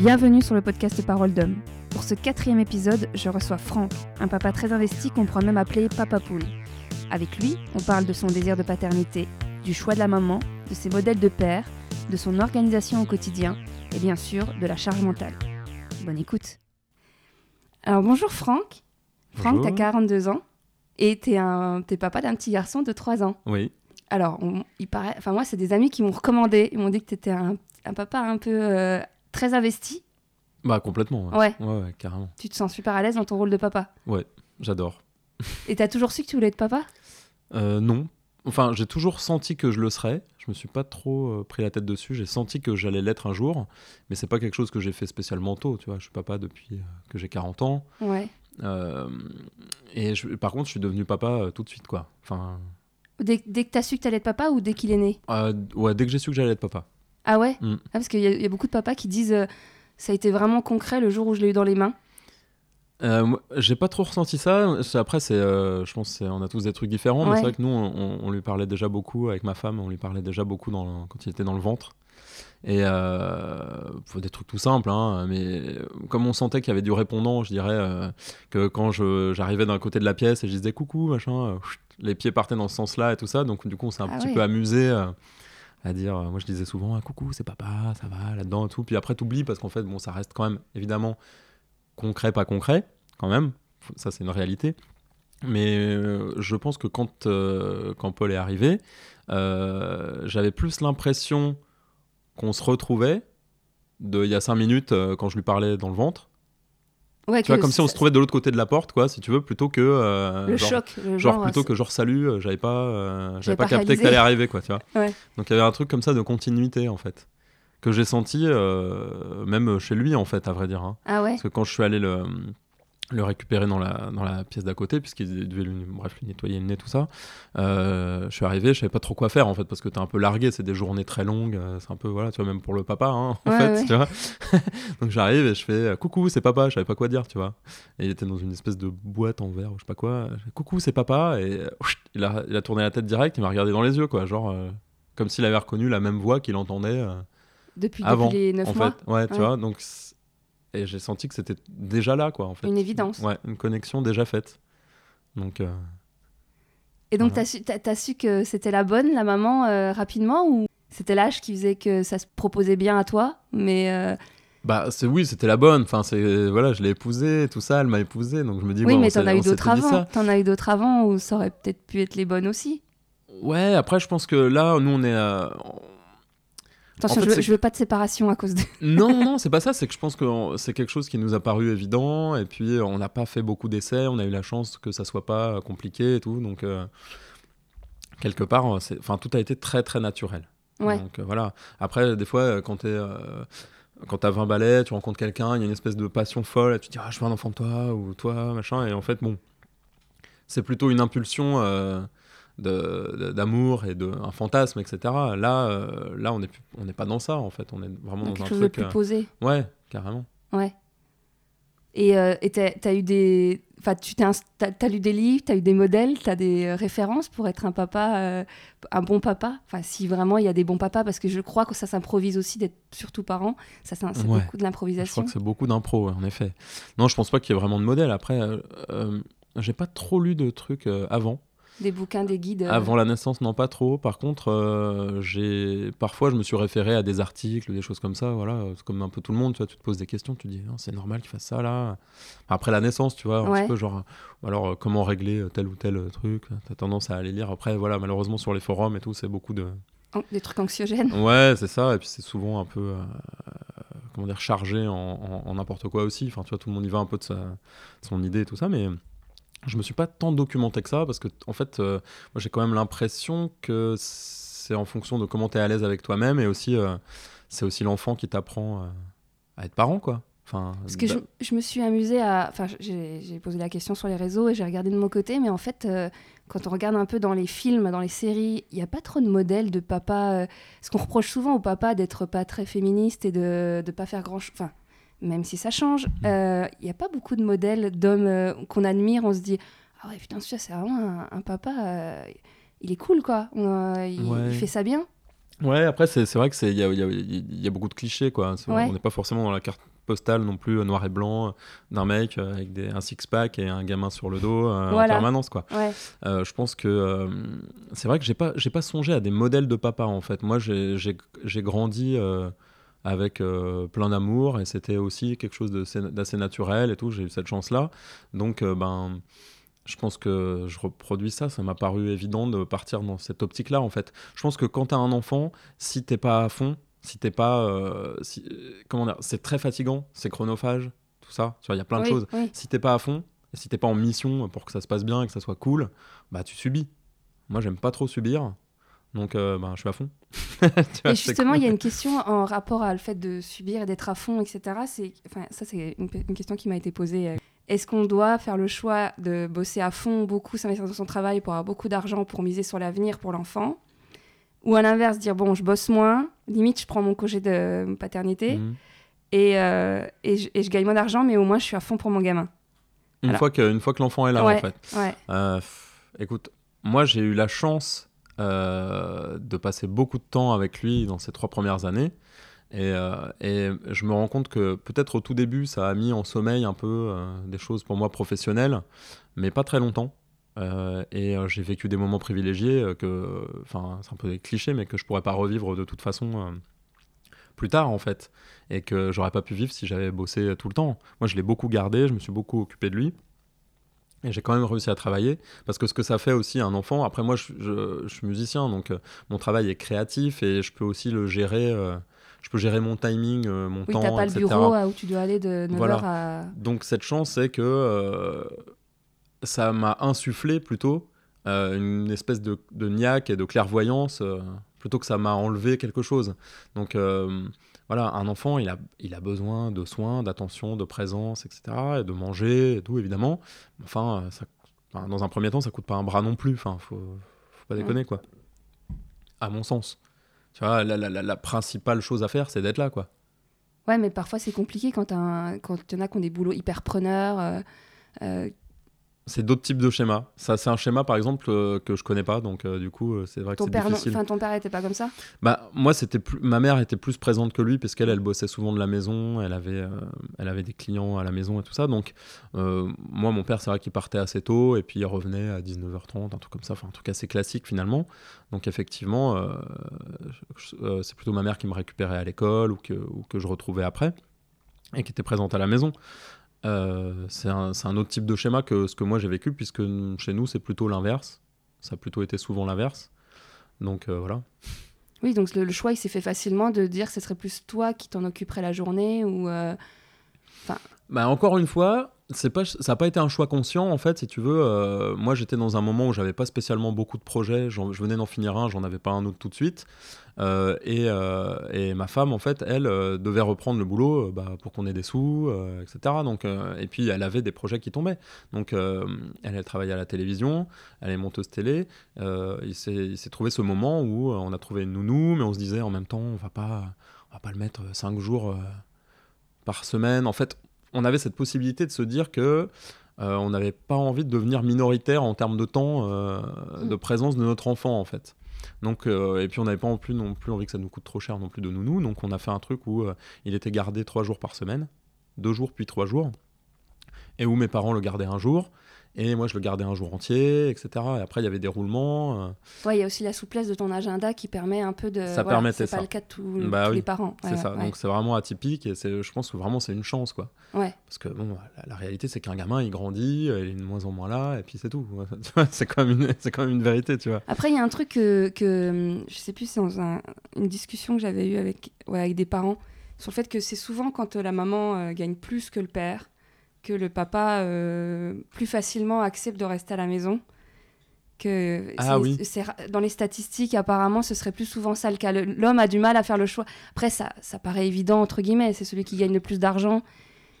Bienvenue sur le podcast Parole d'homme. Pour ce quatrième épisode, je reçois Franck, un papa très investi qu'on pourrait même appeler Papa Poule. Avec lui, on parle de son désir de paternité, du choix de la maman, de ses modèles de père, de son organisation au quotidien et bien sûr de la charge mentale. Bonne écoute. Alors bonjour Franck. Franck, t'as 42 ans et t'es un, t'es papa d'un petit garçon de 3 ans. Oui. Alors, on- il paraît, enfin moi, c'est des amis qui m'ont recommandé. Ils m'ont dit que t'étais un, un papa un peu euh, très investi. Bah complètement. Ouais. Ouais. Ouais, ouais, carrément. Tu te sens super à l'aise dans ton rôle de papa. J'adore. Et t'as toujours su que tu voulais être papa? Euh, non. Enfin, j'ai toujours senti que je le serais. Je me suis pas trop euh, pris la tête dessus. J'ai senti que j'allais l'être un jour, mais c'est pas quelque chose que j'ai fait spécialement tôt. Tu vois, je suis papa depuis euh, que j'ai 40 ans. Ouais. Euh, et je- par contre, je suis devenu papa tout de suite, quoi. Enfin, Dès, dès que t'as su que t'allais être papa ou dès qu'il est né? Ouais, dès que j'ai su que j'allais être papa. Ah ouais Mm. Ah, Parce qu'il y, a- il y a beaucoup de papas qui disent euh, ça a été vraiment concret le jour où je l'ai eu dans les mains. Euh, j'ai pas trop ressenti ça. Après, c'est, euh, je pense, on a tous des trucs différents, mais c'est vrai que nous, on, on lui parlait déjà beaucoup avec ma femme. On lui parlait déjà beaucoup dans le- quand il était dans le ventre. Et euh, des trucs tout simples, hein, mais comme on sentait qu'il y avait du répondant, je dirais que quand j'arrivais d'un côté de la pièce et je disais coucou, machin, les pieds partaient dans ce sens-là et tout ça. Donc du coup, on s'est un Ah petit peu amusé. À dire, euh, moi je disais souvent ah, coucou, c'est papa, ça va là-dedans et tout. Puis après, t'oublies parce qu'en fait, bon, ça reste quand même évidemment concret, pas concret, quand même. Ça, c'est une réalité. Mais euh, je pense que quand, euh, quand Paul est arrivé, j'avais plus l'impression qu'on se retrouvait de il y a cinq minutes quand je lui parlais dans le ventre. Ouais, Tu vois, comme si on se trouvait de l'autre côté de la porte, quoi, si tu veux, plutôt que. euh, Le genre, choc. Le Genre, genre, plutôt c'est- que genre salut, euh, j'avais pas, euh, J'avais pas pas, capté réalisé. que t'allais arriver, quoi, tu vois. Ouais. Donc il y avait un truc comme ça de continuité, en fait, que j'ai senti euh, même chez lui, en fait, à vrai dire. hein. Ah ouais Parce que quand je suis allé le, le récupérer dans la, dans la pièce d'à côté, puisqu'il devait lui, bref, lui nettoyer le nez, tout ça, euh, je suis arrivé, je savais pas trop quoi faire en fait, parce que t'es un peu largué, c'est des journées très longues, euh, c'est un peu, voilà, tu vois, même pour le papa, hein, en Ouais, fait, ouais. tu vois. Donc j'arrive et je fais euh, coucou, c'est papa, je savais pas quoi dire, tu vois. Et il était dans une espèce de boîte en verre, ou je sais pas quoi. Fais, coucou, c'est papa, et il, a, il a tourné la tête direct, il m'a regardé dans les yeux, quoi, genre, euh, comme s'il avait reconnu la même voix qu'il entendait. euh, Depuis, avant, depuis les 9 en mois fait. Ouais, tu Ouais. vois, donc. Et j'ai senti que c'était déjà là, quoi, en fait. Une évidence. Ouais, une connexion déjà faite. Donc, euh, Et donc, Voilà. t'as su, t'as- t'as su que c'était la bonne, la maman, euh, rapidement Ou c'était l'âge qui faisait que ça se proposait bien à toi Mais euh, bah, c'est oui, c'était la bonne. Enfin, c'est voilà, je l'ai épousée, tout ça, elle m'a épousé, donc je me dis. oui, bon, mais t'en as eu d'autres avant. T'en as eu d'autres avant où ça aurait peut-être pu être les bonnes aussi. Ouais, après, je pense que là, nous, on est. euh, Attention, En fait, je, veux, je veux pas de séparation à cause de. Non, non, c'est pas ça. C'est que je pense que c'est quelque chose qui nous a paru évident. Et puis, on n'a pas fait beaucoup d'essais. On a eu la chance que ça soit pas euh, compliqué et tout. Donc, euh, quelque part, euh, enfin, tout a été très, très naturel. Ouais. Donc, euh, voilà. Après, des fois, euh, quand t'es. euh, quand t'as 20 balais, tu rencontres quelqu'un, il y a une espèce de passion folle, et tu te dis ah, je veux un enfant de toi, ou toi, machin, et en fait, bon, c'est plutôt une impulsion euh, d'amour et de, un fantasme, etc. Là, euh, là on n'est on n'est pas dans ça, en fait, on est vraiment Donc, dans un quelque chose de truc. plus euh, posé. Ouais, carrément. Ouais. Et euh, t'as eu des. Enfin, tu t'as t'as lu des livres, t'as eu des modèles, t'as des euh, références pour être un papa, euh, un bon papa? Enfin, si vraiment il y a des bons papas, parce que je crois que ça s'improvise aussi d'être surtout parent. Ça, c'est Ouais. beaucoup de Je crois l'improvisation. que c'est beaucoup d'impro, en effet. Non, je pense pas qu'il y ait vraiment de modèle. Après, euh, j'ai pas trop lu de trucs avant. Des bouquins, des guides. euh, Avant la naissance, non, pas trop. Par contre, euh, j'ai parfois, je me suis référé à des articles, des choses comme ça. Voilà, comme un peu tout le monde. Tu vois, tu te poses des questions, tu te dis, Non, c'est normal qu'il fasse ça là. Après la naissance, tu vois, un Ouais. petit peu genre, alors euh, comment régler tel ou tel truc. T'as tendance à aller lire. Après, voilà, malheureusement sur les forums et tout, c'est beaucoup de. an- des trucs anxiogènes. Ouais, c'est ça. Et puis c'est souvent un peu, euh, comment dire, chargé en n'importe quoi aussi. Enfin, tu vois, tout le monde y va un peu de, sa, de son idée et tout ça, mais je me suis pas tant documenté que ça parce que, en fait, euh, moi j'ai quand même l'impression que c'est en fonction de comment tu es à l'aise avec toi-même et aussi, euh, c'est aussi l'enfant qui t'apprend euh, à être parent, quoi. Enfin, Parce que je, d'a- je me suis amusée à. Enfin, j'ai posé la question sur les réseaux et j'ai regardé de mon côté, mais en fait, quand on regarde un peu dans les films, dans les séries, il n'y a pas trop de modèles de papa. Parce qu'on reproche souvent au papa d'être pas très féministe et de ne pas faire grand chose. Enfin, même si ça change, Mm. euh, il n'y a pas beaucoup de modèles d'hommes euh, qu'on admire. On se dit Ah ouais, putain, celui-là, c'est vraiment un, un papa. euh, il est cool, quoi. On, euh, il, Ouais. il fait ça bien. Ouais, après, c'est vrai que c'est il y a, il y a- il y a beaucoup de clichés, quoi. Ouais. On n'est pas forcément dans la carte postale non plus, noir et blanc, d'un mec avec des, un six-pack et un gamin sur le dos euh, en permanence, quoi. Ouais. Euh, je pense que euh, c'est vrai que j'ai pas j'ai pas songé à des modèles de papa en fait. Moi j'ai grandi avec euh, plein d'amour et c'était aussi quelque chose d'assez naturel et tout. J'ai eu cette chance là. Donc euh, ben je pense que je reproduis ça. Ça m'a paru évident de partir dans cette optique là en fait. Je pense que quand tu as un enfant, si t'es pas à fond, si t'es pas euh, si- euh, comment dire, c'est très fatigant, c'est chronophage, tout ça. Tu vois, il y a plein de choses oui. si t'es pas à fond, si t'es pas en mission pour que ça se passe bien et que ça soit cool, bah tu subis. Moi, j'aime pas trop subir, donc euh, bah, je suis à fond. Vois, Et justement, cool. il y a une question en rapport à le fait de subir et d'être à fond, etc. C'est, enfin, ça, c'est une, une question qui m'a été posée. euh. Est-ce qu'on doit faire le choix de bosser à fond, beaucoup, s'investir dans son travail pour avoir beaucoup d'argent, pour miser sur l'avenir pour l'enfant? Ou à l'inverse, dire, bon, je bosse moins, limite, je prends mon congé de paternité Mhm. et, euh, et, je, et je gagne moins d'argent, mais au moins, je suis à fond pour mon gamin. Une, Alors- fois que, une fois que l'enfant est là, Ouais. en fait. Ouais, Euh, écoute, moi, j'ai eu la chance euh, de passer beaucoup de temps avec lui dans ces trois premières années. Et, euh, et je me rends compte que peut-être au tout début, ça a mis en sommeil un peu euh, des choses pour moi professionnelles, mais pas très longtemps. Et j'ai vécu des moments privilégiés que, enfin, c'est un peu des clichés, mais que je pourrais pas revivre de toute façon plus tard en fait, et que j'aurais pas pu vivre si j'avais bossé tout le temps. Moi, je l'ai beaucoup gardé, je me suis beaucoup occupé de lui. Et j'ai quand même réussi à travailler parce que ce que ça fait aussi à un enfant, après moi je, je- je suis musicien donc euh, mon travail est créatif et je peux aussi le gérer, euh, je peux gérer mon timing, euh, mon oui, temps, t'as pas le bureau euh, où tu dois aller de 9h Voilà. à. Donc cette chance, c'est que ça m'a insufflé plutôt une espèce de, de niaque et de clairvoyance, plutôt que ça m'a enlevé quelque chose. Donc voilà, un enfant, il a, il a besoin de soins, d'attention, de présence, etc. Et de manger et tout, évidemment. Enfin, ça, enfin, dans un premier temps, ça coûte pas un bras non plus. Enfin, faut, faut pas déconner, quoi. À mon sens. Tu vois, la, la- la- la principale chose à faire, c'est d'être là, quoi. Ouais, mais parfois c'est compliqué quand, t'as un- quand il y en a qui ont des boulots hyper preneurs. euh, euh, C'est d'autres types de schémas. Ça, c'est un schéma, par exemple, euh, que je connais pas, donc euh, du coup, euh, c'est vrai que c'est difficile. enfin ton père était pas comme ça? Bah, moi, c'était plus... ma mère était plus présente que lui, parce qu'elle, elle bossait souvent de la maison, elle avait, elle avait des clients à la maison et tout ça. Donc, moi, mon père, c'est vrai qu'il partait assez tôt, et puis il revenait à 19h30, un truc comme ça, enfin, un truc assez classique finalement. Donc, effectivement, c'est plutôt ma mère qui me récupérait à l'école ou que, ou que je retrouvais après, et qui était présente à la maison. Euh, c'est un, c'est un autre type de schéma que ce que moi j'ai vécu, puisque chez nous, c'est plutôt l'inverse. Ça a plutôt été souvent l'inverse. Donc, euh, voilà. Oui, donc le, le choix il s'est fait facilement de dire que ce serait plus toi qui t'en occuperais la journée ou. euh, Bah, encore une fois, c'est pas, ça n'a pas été un choix conscient en fait, si tu veux. Euh, moi, j'étais dans un moment où j'avais pas spécialement beaucoup de projets. Je venais d'en finir un, j'en avais pas un autre tout de suite. Euh, et, euh, et ma femme, en fait, elle devait reprendre le boulot bah, pour qu'on ait des sous, etc. Donc, et puis, elle avait des projets qui tombaient. Donc, elle, elle travaillait à la télévision, elle est monteuse télé. Il s'est trouvé ce moment où on a trouvé une nounou, mais on se disait en même temps, on va pas, on va pas le mettre cinq jours par semaine. En fait, on avait cette possibilité de se dire que euh, on n'avait pas envie de devenir minoritaire en termes de temps euh, de présence de notre enfant en fait. Donc euh, et puis on n'avait pas non plus non plus envie que ça nous coûte trop cher non plus de nounou. Donc on a fait un truc où il était gardé trois jours par semaine, deux jours puis trois jours, et où mes parents le gardaient un jour. Et moi, je le gardais un jour entier, etc. Et après, il y avait des roulements. euh, Ouais, il y a aussi la souplesse de ton agenda qui permet un peu de. Ça voilà, permettait C'est ça. pas le cas de tous, Bah tous oui, les parents. c'est Ouais, ça. ouais. Donc c'est vraiment atypique et c'est, je pense que vraiment c'est une chance quoi. Ouais. Parce que bon, la, la réalité c'est qu'un gamin il grandit, euh, il est de moins en moins là et puis c'est tout. C'est quand même une, c'est quand même une vérité, tu vois. Après, il y a un truc que, que je sais plus, c'est dans un- une discussion que j'avais eue avec, ouais, avec des parents sur le fait que c'est souvent quand euh, la maman euh, gagne plus que le père que le papa euh, plus facilement accepte de rester à la maison. Que Ah c'est- oui. c'est dans les statistiques, apparemment, ce serait plus souvent ça le cas. L'homme a du mal à faire le choix. Après, ça, ça paraît évident, entre guillemets. C'est celui qui gagne le plus d'argent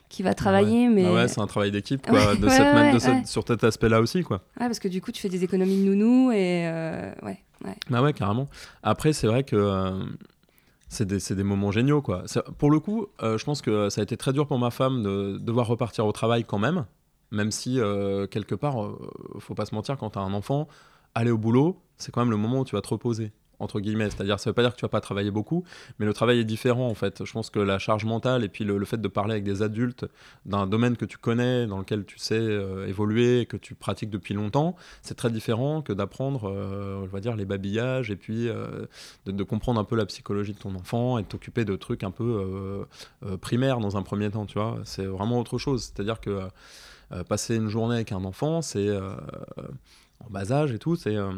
qui va travailler, mais... Ah ouais, c'est un travail d'équipe quoi, Ouais, de cette man- de ouais. cette- sur cet aspect-là aussi quoi. Ouais, parce que du coup, tu fais des économies de nounou et... euh, ouais, ouais. Bah ouais, carrément. Après, c'est vrai que euh, c'est des, des moments géniaux, quoi. Pour le coup, euh, je pense que ça a été très dur pour ma femme de devoir repartir au travail quand même, même si, euh, quelque part, euh, faut pas se mentir, quand t'as un enfant, aller au boulot, c'est quand même le moment où tu vas te reposer. Entre guillemets. C'est-à-dire, ça veut pas dire que tu vas pas travailler beaucoup, mais le travail est différent en fait. Je pense que la charge mentale et puis le, fait de parler avec des adultes d'un domaine que tu connais, dans lequel tu sais euh, évoluer, que tu pratiques depuis longtemps, c'est très différent que d'apprendre, on va dire, les babillages et puis de, de, comprendre un peu la psychologie de ton enfant et de t'occuper de trucs un peu primaires dans un premier temps, tu vois. C'est vraiment autre chose. C'est-à-dire que passer une journée avec un enfant, c'est en bas âge et tout, c'est euh,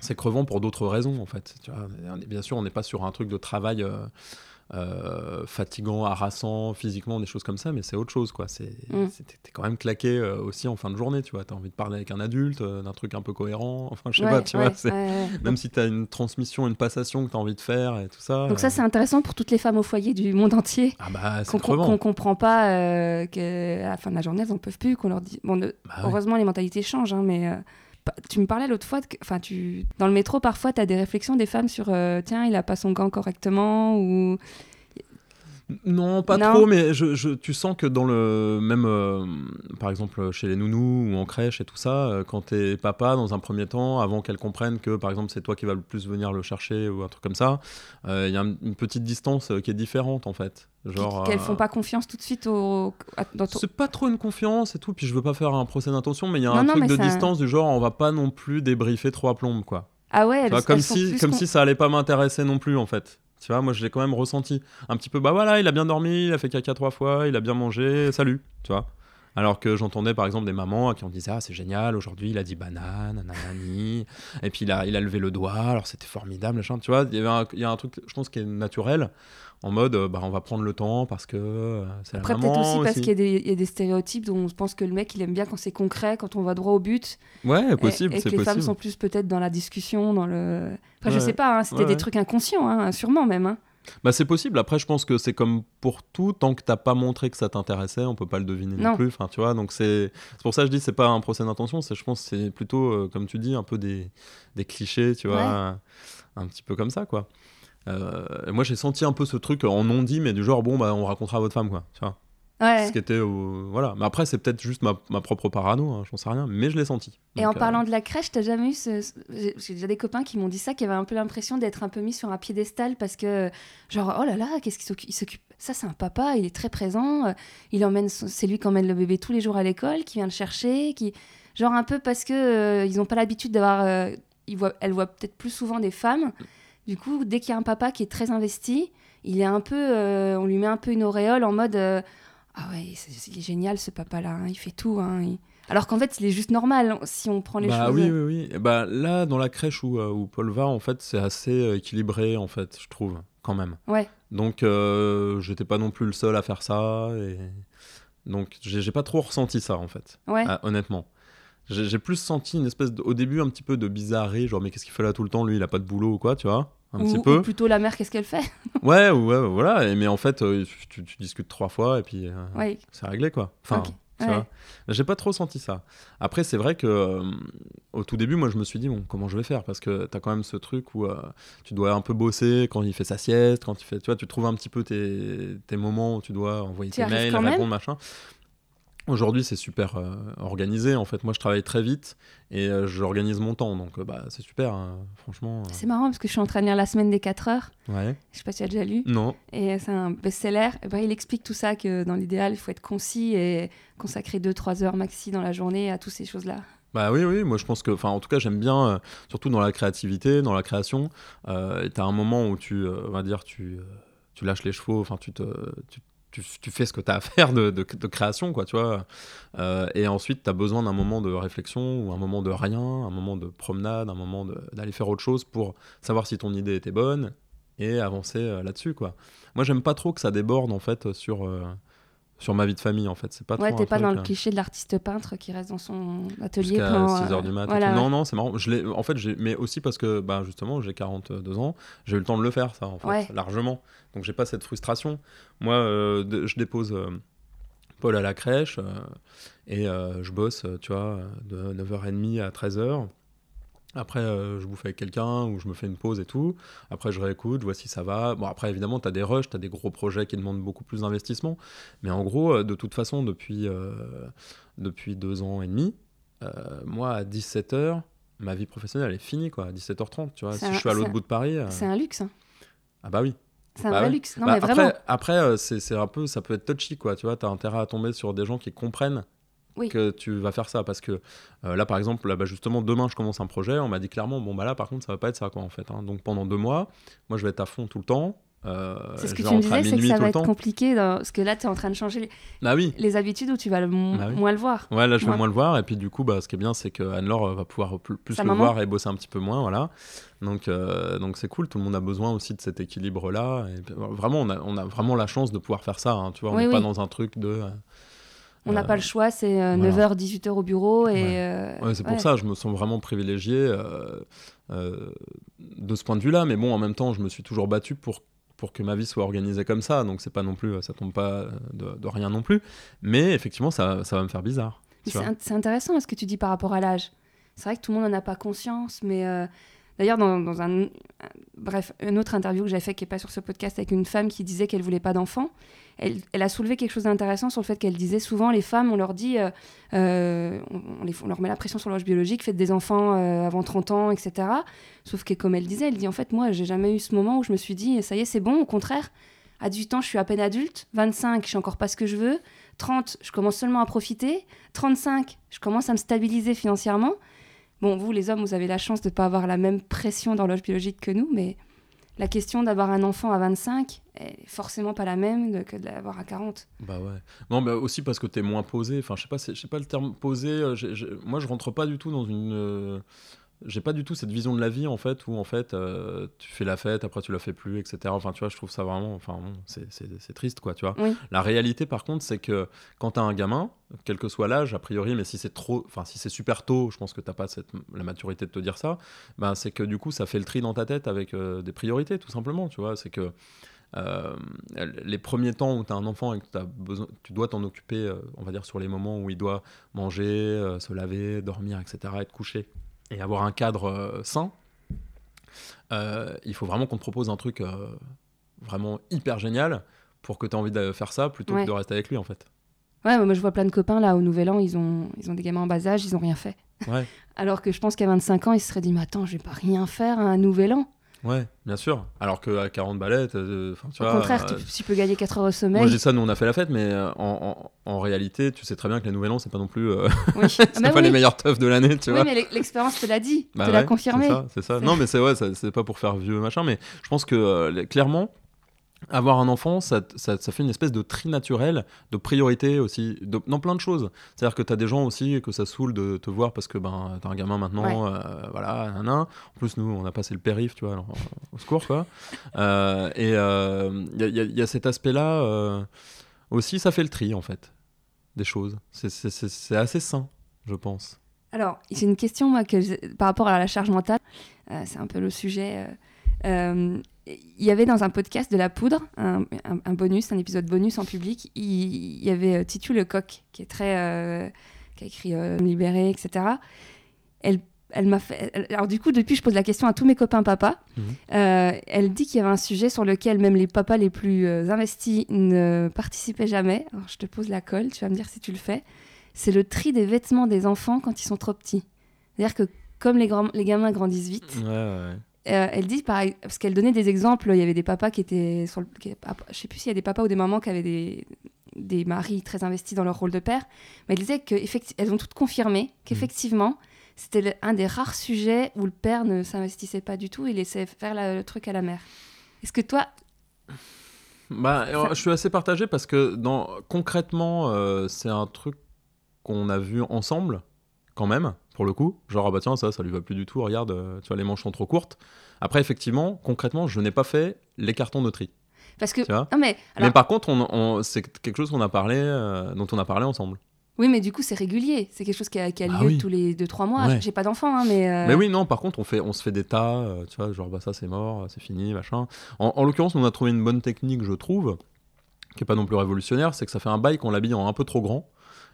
c'est crevant pour d'autres raisons en fait. Tu vois, bien sûr, on n'est pas sur un truc de travail euh, euh, fatigant, harassant physiquement, des choses comme ça, mais c'est autre chose quoi. C'est mm. t'es quand même claqué aussi en fin de journée, tu vois. T'as envie de parler avec un adulte, d'un truc un peu cohérent. Enfin, je sais pas, tu vois. même si t'as une transmission, une passation que t'as envie de faire et tout ça. Donc ça, c'est intéressant pour toutes les femmes au foyer du monde entier. Ah bah, qu'on qu comprend pas qu'à la fin de la journée, elles en peuvent plus, qu'on leur dit. Bon, bah heureusement, les mentalités changent, hein, mais tu me parlais l'autre fois, enfin, tu, dans le métro, parfois, tu as des réflexions des femmes sur euh, tiens, il a pas son gant correctement ou. Non, pas trop, mais je, tu sens que dans le même, euh, par exemple, chez les nounous ou en crèche et tout ça, euh, quand t'es papa, dans un premier temps, avant qu'elle comprenne que, par exemple, c'est toi qui vas le plus venir le chercher ou un truc comme ça, il y a une petite distance qui est différente en fait. Genre, qu'elles font pas confiance tout de suite au. C'est pas trop une confiance et tout, puis je veux pas faire un procès d'intention, mais il y a un truc de distance du genre, on va pas non plus débriefer trois plombes, quoi. Ah ouais, comme, si, comme si ça allait pas m'intéresser non plus, en fait. Tu vois, moi je l'ai quand même ressenti. Un petit peu, bah voilà, il a bien dormi, il a fait caca trois fois, il a bien mangé, salut, tu vois. Alors que j'entendais par exemple des mamans à qui on disait Ah, c'est génial, aujourd'hui il a dit banane, nanani, et puis il a, il a levé le doigt, alors c'était formidable, tu vois. Il y, avait il y a un truc, je pense, qui est naturel en mode bah, on va prendre le temps parce que euh, c'est la Après, peut-être aussi, parce qu'il y, a des stéréotypes dont on pense que le mec il aime bien quand c'est concret, quand on va droit au but. Ouais, possible. Et, que les femmes sont plus peut-être dans la discussion, dans le. Enfin, je sais pas, hein, c'était des trucs inconscients, hein, sûrement même. Hein. Bah, c'est possible. Après, je pense que c'est comme pour tout, tant que t'as pas montré que ça t'intéressait, on peut pas le deviner non, plus. Enfin, tu vois, donc c'est pour ça que je dis c'est pas un procès d'intention. C'est, je pense, c'est plutôt, euh, comme tu dis, un peu des, des clichés, tu vois, un petit peu comme ça, quoi. Euh, moi, j'ai senti un peu ce truc en non dit, mais du genre, bon, bah, on racontera à votre femme, quoi. Tu vois Ouais. Ce qui était. voilà. Mais après, c'est peut-être juste ma, ma, propre parano, hein, j'en sais rien, mais je l'ai senti. Et en euh, parlant de la crèche, t'as jamais eu ce. J'ai déjà des copains qui m'ont dit ça, qui avaient un peu l'impression d'être un peu mis sur un piédestal parce que, genre, oh là là, qu'est-ce qu'il s'occupe Ça, c'est un papa, il est très présent, euh, il emmène. C'est lui qui emmène le bébé tous les jours à l'école, qui vient le chercher, qui. Genre, un peu parce que ils n'ont pas l'habitude d'avoir. ils voient... Elle voit peut-être plus souvent des femmes. Du coup, dès qu'il y a un papa qui est très investi, il est un peu, euh, on lui met un peu une auréole en mode euh, ah ouais, c'est génial ce papa-là, hein, il fait tout. Hein, Alors qu'en fait, il est juste normal hein, si on prend les bah, choses. Oui, oui, oui. Bah, là, dans la crèche où, euh, où Paul va, en fait, c'est assez équilibré, en fait, je trouve, quand même. Ouais. Donc, j'étais pas non plus le seul à faire ça. Et... Donc, j'ai pas trop ressenti ça, en fait. Ouais. honnêtement. J'ai plus senti une espèce, au début, un petit peu de bizarrerie, genre, mais qu'est-ce qu'il fait là tout le temps Lui, il a pas de boulot ou quoi, tu vois un ou, petit peu. Ou plutôt la mère, qu'est-ce qu'elle fait? Ouais, ouais, voilà. Et, mais en fait, euh, tu, discutes trois fois et puis euh, c'est réglé, quoi. Enfin, tu vois. J'ai pas trop senti ça. Après, c'est vrai que euh, au tout début, moi, je me suis dit, bon, comment je vais faire? Parce que t'as quand même ce truc où tu dois un peu bosser quand il fait sa sieste, quand il fait, tu vois, tu trouves un petit peu tes, tes moments où tu dois envoyer tes mails, répondre, machin. Aujourd'hui, c'est super euh, organisé. En fait, moi, je travaille très vite et euh, j'organise mon temps. Donc, euh, bah, c'est super, hein, franchement. C'est marrant parce que je suis en train de lire La semaine des 4 heures. Ouais. Je sais pas si tu as déjà lu. Non. Et c'est un best-seller. ben, il explique tout ça, que dans l'idéal, il faut être concis et consacrer 2-3 heures maxi dans la journée à toutes ces choses-là. Bah oui, oui, moi je pense que, enfin en tout cas j'aime bien, surtout dans la créativité, dans la création, euh, tu as un moment où tu, on va dire, tu, tu lâches les chevaux, enfin tu te, tu tu, fais ce que tu as à faire de, création, quoi, tu vois. Euh, et ensuite, tu as besoin d'un moment de réflexion ou un moment de rien, un moment de promenade, un moment d'aller faire autre chose pour savoir si ton idée était bonne et avancer euh, là-dessus, quoi. Moi, j'aime pas trop que ça déborde, en fait, sur, euh, sur ma vie de famille en fait. C'est pas ouais, t'es pas dans le cliché de l'artiste peintre qui reste dans son atelier pendant 6 heures du matin. Non, non, c'est marrant. Je en fait, mais aussi parce que bah, justement, j'ai 42 ans, j'ai eu le temps de le faire, ça, en fait, largement. Donc, j'ai pas cette frustration. Moi, euh, je dépose euh, Paul à la crèche euh, et je bosse, tu vois, de 9h30 à 13h. Après, euh, je bouffe avec quelqu'un ou je me fais une pause et tout. Après, je réécoute, je vois si ça va. Bon, après, évidemment, tu as des rushs, tu as des gros projets qui demandent beaucoup plus d'investissement. Mais en gros, euh, de toute façon, depuis, euh, depuis deux ans et demi, moi, à 17h, ma vie professionnelle elle est finie quoi, à 17h30, tu vois. Si un- je suis à l'autre bout de Paris, C'est un luxe. hein. ah bah oui. C'est un Bah vrai luxe. Non, Bah, mais vraiment. Après, après euh, c'est c'est un peu, ça peut être touchy, quoi. Tu vois, t'as intérêt à tomber sur des gens qui comprennent Oui. que tu vas faire ça. Parce que euh, là, par exemple, là, bah, justement, demain, je commence un projet. On m'a dit clairement, bon, bah là, par contre, ça va pas être ça, quoi, en fait. hein. Donc pendant deux mois, moi, je vais être à fond tout le temps. Euh, C'est ce que tu me disais, c'est que ça va être compliqué dans- parce que là, tu es en train de changer les, Ah oui. les habitudes où tu vas le Bah oui. moins le voir? Ouais, là, je vais moins le voir. Et puis, du coup, bah, ce qui est bien, c'est que Anne-Laure euh, va pouvoir plus, le voir et bosser un petit peu moins. Voilà. Donc, euh, donc c'est cool. Tout le monde a besoin aussi de cet équilibre-là. Puis, vraiment, on a, on a vraiment la chance de pouvoir faire ça. hein, tu vois, on Oui, n'est pas dans un truc de. euh, On n'a euh, pas le choix, c'est euh, voilà. 9h, 18h au bureau. Et, Ouais. euh, Ouais, c'est pour ça, je me sens vraiment privilégié euh, euh, de ce point de vue-là. Mais bon, en même temps, je me suis toujours battu pour, pour que ma vie soit organisée comme ça. Donc, c'est pas non plus, ça tombe pas de, de rien non plus. Mais effectivement, ça, ça va me faire bizarre. C'est intéressant ce que tu dis par rapport à l'âge. C'est vrai que tout le monde n'en a pas conscience, mais euh, d'ailleurs, dans, un, bref, une autre interview que j'avais fait qui n'est pas sur ce podcast avec une femme qui disait qu'elle voulait pas d'enfant, elle, a soulevé quelque chose d'intéressant sur le fait qu'elle disait souvent les femmes, on leur dit, euh, euh, on, leur met la pression sur l'âge biologique, faites des enfants euh, avant 30 ans, etc. Sauf que comme elle disait, elle dit en fait, moi, j'ai jamais eu ce moment où je me suis dit, ça y est, c'est bon, au contraire. À 18 ans, je suis à peine adulte. 25, je sais encore pas ce que je veux. 30, je commence seulement à profiter. 35, je commence à me stabiliser financièrement. Bon, vous, les hommes, vous avez la chance de ne pas avoir la même pression d'horloge biologique que nous, mais la question d'avoir un enfant à 25 est forcément pas la même que de l'avoir à 40. Bah ouais. Non, mais aussi parce que t'es moins posé. Enfin, je sais pas, sais pas le terme posé. euh, moi, je rentre pas du tout dans une. J'ai pas du tout cette vision de la vie en fait où en fait euh, tu fais la fête après tu la fais plus etc. Enfin tu vois je trouve ça vraiment enfin bon, c'est- triste quoi tu vois. Oui. La réalité par contre c'est que quand t'as un gamin quel que soit l'âge a priori mais si c'est trop enfin si c'est super tôt je pense que t'as pas cette la maturité de te dire ça ben c'est que du coup ça fait le tri dans ta tête avec euh, des priorités tout simplement tu vois c'est que euh, les premiers temps où tu as un enfant et que t'as besoin, tu dois t'en occuper, euh, on va dire sur les moments où il doit manger, euh, se laver, dormir, etc., être couché, et avoir un cadre euh, sain, euh, il faut vraiment qu'on te propose un truc euh, vraiment hyper génial pour que tu aies envie de faire ça plutôt Ouais. que de rester avec lui en fait. Ouais, moi je vois plein de copains là au Nouvel An, ils ont, ils ont des gamins en bas âge, ils ont rien fait. Ouais, Alors que je pense qu'à 25 ans, ils se seraient dit, mais attends, je vais pas rien faire à un Nouvel An. Ouais, bien sûr. Alors qu'à 40 ballettes, euh, enfin, tu Au vois, contraire, euh, tu, tu peux gagner 4 heures au sommeil. moi je dis ça, nous on a fait la fête, mais euh, en, en- en réalité, tu sais très bien que les Nouvel An, c'est pas non plus, euh, Oui. c'est Ah bah pas oui. les meilleurs teufs de l'année, tu Oui, vois. mais l'ex- l'expérience te l'a dit, Bah te l'a confirmé. C'est ça, c'est ça. C'est- Non, mais c'est ouais, ça- c'est pas pour faire vieux machin, mais je pense que euh, clairement, avoir un enfant, ça, ça, ça fait une espèce de tri naturel, de priorité aussi, de, dans plein de choses. C'est-à-dire que t'as des gens aussi que ça saoule de te voir parce que ben t'as un gamin maintenant, euh, voilà, nanan. En plus, nous, on a passé le périph, tu vois, alors, euh, au secours, quoi. Euh, et il y, a, y a- y a cet aspect-là euh, aussi, ça fait le tri en fait, des choses. C'est- assez sain, je pense. Alors, j'ai une question moi, que par rapport à la charge mentale. Euh, c'est un peu le sujet. Euh, euh, Il y avait dans un podcast de la poudre, un, un- un bonus, un épisode bonus en public. Il, il y avait euh, Titu Lecoq, qui est très. euh, qui a écrit Libéré, etc. Elle, elle m'a fait. alors, du coup, depuis, je pose la question à tous mes copains papas. Euh, elle dit qu'il y avait un sujet sur lequel même les papas les plus euh, investis ne participaient jamais. Alors, je te pose la colle, tu vas me dire si tu le fais. C'est le tri des vêtements des enfants quand ils sont trop petits. C'est-à-dire que comme les gamins grandissent vite, Ouais, ouais. Euh, elle dit, pareil, parce qu'elle donnait des exemples, il y avait des papas qui étaient sur le. qui- je sais plus s'il y a des papas ou des mamans qui avaient des, des maris très investis dans leur rôle de père, mais elle disait qu'elles ont toutes confirmé qu'effectivement, c'était un des rares sujets où le père ne s'investissait pas du tout, il laissait faire la- le truc à la mère. Est-ce que toi. Bah, je suis assez partagé parce que dans, concrètement, euh, c'est un truc qu'on a vu ensemble, quand même, pour le coup. Genre, ah bah tiens, ça, ça lui va plus du tout, regarde, euh, tu vois, les manches sont trop courtes. Après, effectivement, concrètement, je n'ai pas fait les cartons de tri. Parce que. Non, mais. alors- Mais par contre, on, on- c'est quelque chose qu'on a parlé, euh, dont on a parlé ensemble. Oui, mais du coup, c'est régulier. C'est quelque chose qui a, qui a lieu Ah oui. tous les 2-3 mois. Ouais. J'ai pas d'enfant, hein, mais. euh, Mais oui, non, par contre, on, fait, on se fait des tas, tu vois, genre, bah ça, c'est mort, c'est fini, machin. En, en l'occurrence, on a trouvé une bonne technique, je trouve, qui est pas non plus révolutionnaire, c'est que ça fait un bail qu'on l'habille en un peu trop grand.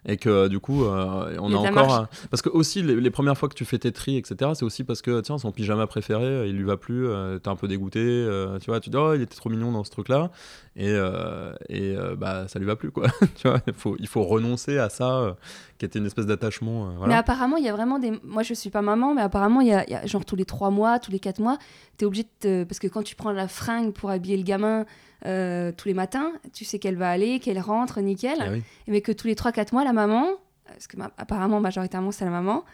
Et que du coup euh, on a, encore parce que aussi les, les premières fois que tu fais tes tris etc c'est aussi parce que tiens son pyjama préféré euh, il lui va plus euh, t'es un peu dégoûté euh, tu vois tu dis oh il était trop mignon dans ce truc là et, et bah ça lui va plus quoi tu vois il faut il faut renoncer à ça qui était une espèce d'attachement Mais apparemment, il y a vraiment des. Moi, je suis pas maman, mais apparemment, il y a, il y a genre tous les trois mois, tous les quatre mois, tu es obligé de. te- Parce que quand tu prends la fringue pour habiller le gamin euh, tous les matins, tu sais qu'elle va aller, qu'elle rentre, nickel. Ah oui. Mais que tous les trois, quatre mois, la maman, parce que ma- apparemment, majoritairement, c'est la maman,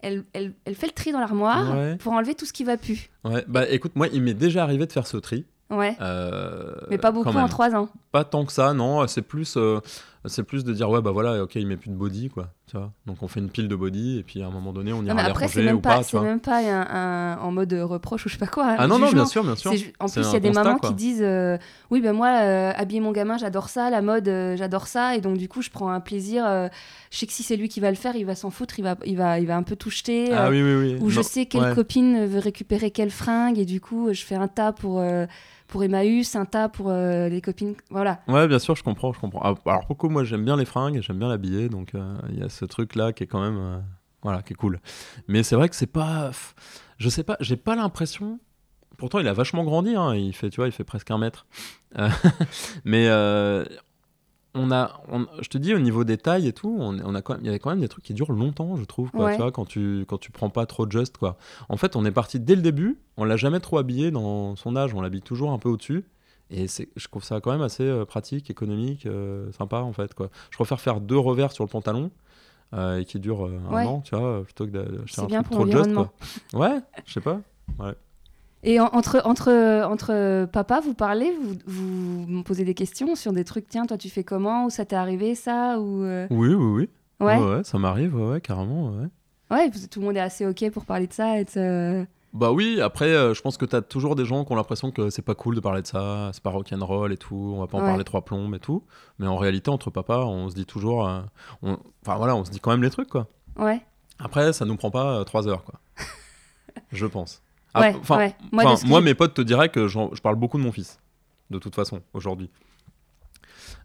elle, elle, elle fait le tri dans l'armoire Ouais. pour enlever tout ce qui va plus. Ouais, bah écoute moi il m'est déjà arrivé de faire ce tri Ouais. euh, mais pas beaucoup en trois ans. pas tant que ça non c'est plus euh, c'est plus de dire ouais bah voilà ok il met plus de body quoi tu vois donc on fait une pile de body et puis à un moment donné on ira mais les après, c'est ranger même ou pas, pas c'est même pas un, un- en mode reproche ou je sais pas quoi. ah un non non bien sûr bien sûr en plus, il y a des constat, mamans quoi. qui disent euh, Oui, ben moi, euh, habiller mon gamin, j'adore ça. La mode, euh, j'adore ça. Et donc, du coup, je prends un plaisir. euh, je sais que si c'est lui qui va le faire, il va s'en foutre. Il va, il va, il va un peu tout jeter. ah euh, oui oui oui Ou je Non, sais quelle ouais. copine veut récupérer quelle fringue. Et du coup, je fais un tas pour, euh, pour Emmaüs, un tas pour euh, les copines. Voilà. Ouais, bien sûr, je comprends, je comprends. Ah, Alors, pourquoi moi j'aime bien les fringues, j'aime bien l'habiller, donc euh, il y a ce truc-là qui est quand même, euh, voilà, qui est cool. Mais c'est vrai que c'est pas, je sais pas, j'ai pas l'impression. Pourtant, il a vachement grandi, hein, il fait, tu vois, il fait presque un mètre. Mais on a, on- je te dis, au niveau des tailles et tout, on, on a quand même, il y avait quand même des trucs qui durent longtemps, je trouve, quoi, Ouais. tu vois, quand tu, quand tu prends pas trop de just, quoi. En fait, on est parti dès le début, on l'a jamais trop habillé dans son âge, on l'habille toujours un peu au-dessus. Et je trouve ça quand même assez euh, pratique, économique, euh, sympa en fait. Quoi. Je préfère faire deux revers sur le pantalon euh, et qui durent euh, un Ouais. an, tu vois, plutôt que d'acheter un truc trop just. l'environnement. Quoi. Ouais, je sais pas. Et en- entre, entre, entre papa, vous parlez, vous, vous me posez des questions sur des trucs. Tiens, toi, tu fais comment Ou ça t'est arrivé, ça Ou euh, Oui, oui, oui. Ouais. ouais, ça m'arrive, ouais, ouais, carrément. Ouais. Tout le monde est assez OK pour parler de ça. Et de se- Bah oui, après, euh, je pense que t'as toujours des gens qui ont l'impression que c'est pas cool de parler de ça, c'est pas rock'n'roll et tout, on va pas en Ouais. parler trois plombes et tout. Mais en réalité, entre papa, on se dit toujours. euh, on- Enfin voilà, on se dit quand même les trucs, quoi. Ouais. Après, ça nous prend pas trois heures, quoi. je pense. Ah, Ouais, enfin, ouais. Moi, que mes potes te diraient que je parle beaucoup de mon fils, de toute façon, aujourd'hui.